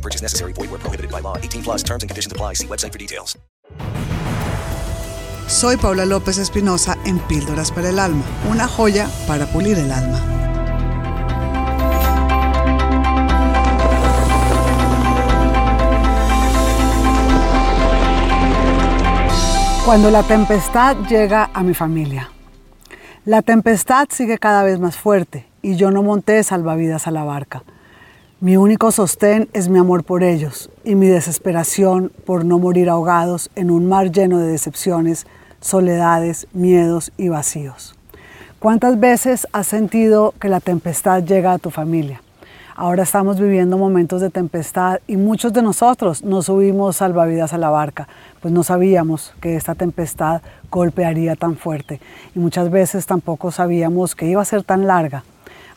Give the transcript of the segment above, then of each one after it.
Purchase necessary. Void where prohibited by law. 18 plus terms and conditions apply. See website for details. Soy Paula López Espinosa en Píldoras para el Alma, una joya para pulir el alma. Cuando la tempestad llega a mi familia. La tempestad sigue cada vez más fuerte y yo no monté salvavidas a la barca. Mi único sostén es mi amor por ellos y mi desesperación por no morir ahogados en un mar lleno de decepciones, soledades, miedos y vacíos. ¿Cuántas veces has sentido que la tempestad llega a tu familia? Ahora estamos viviendo momentos de tempestad y muchos de nosotros no subimos salvavidas a la barca, pues no sabíamos que esta tempestad golpearía tan fuerte y muchas veces tampoco sabíamos que iba a ser tan larga.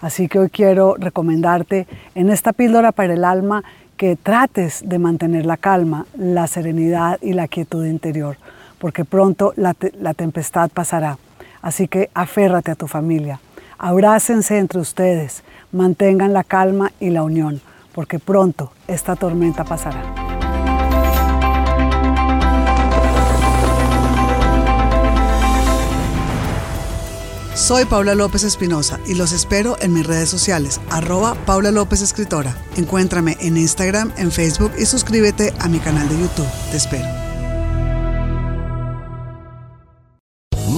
Así que hoy quiero recomendarte en esta píldora para el alma que trates de mantener la calma, la serenidad y la quietud interior, porque pronto la, la tempestad pasará. Así que aférrate a tu familia, abrácense entre ustedes, mantengan la calma y la unión, porque pronto esta tormenta pasará. Soy Paula López Espinosa y los espero en mis redes sociales, arroba Paula López Escritora. Encuéntrame en Instagram, en Facebook y suscríbete a mi canal de YouTube. Te espero.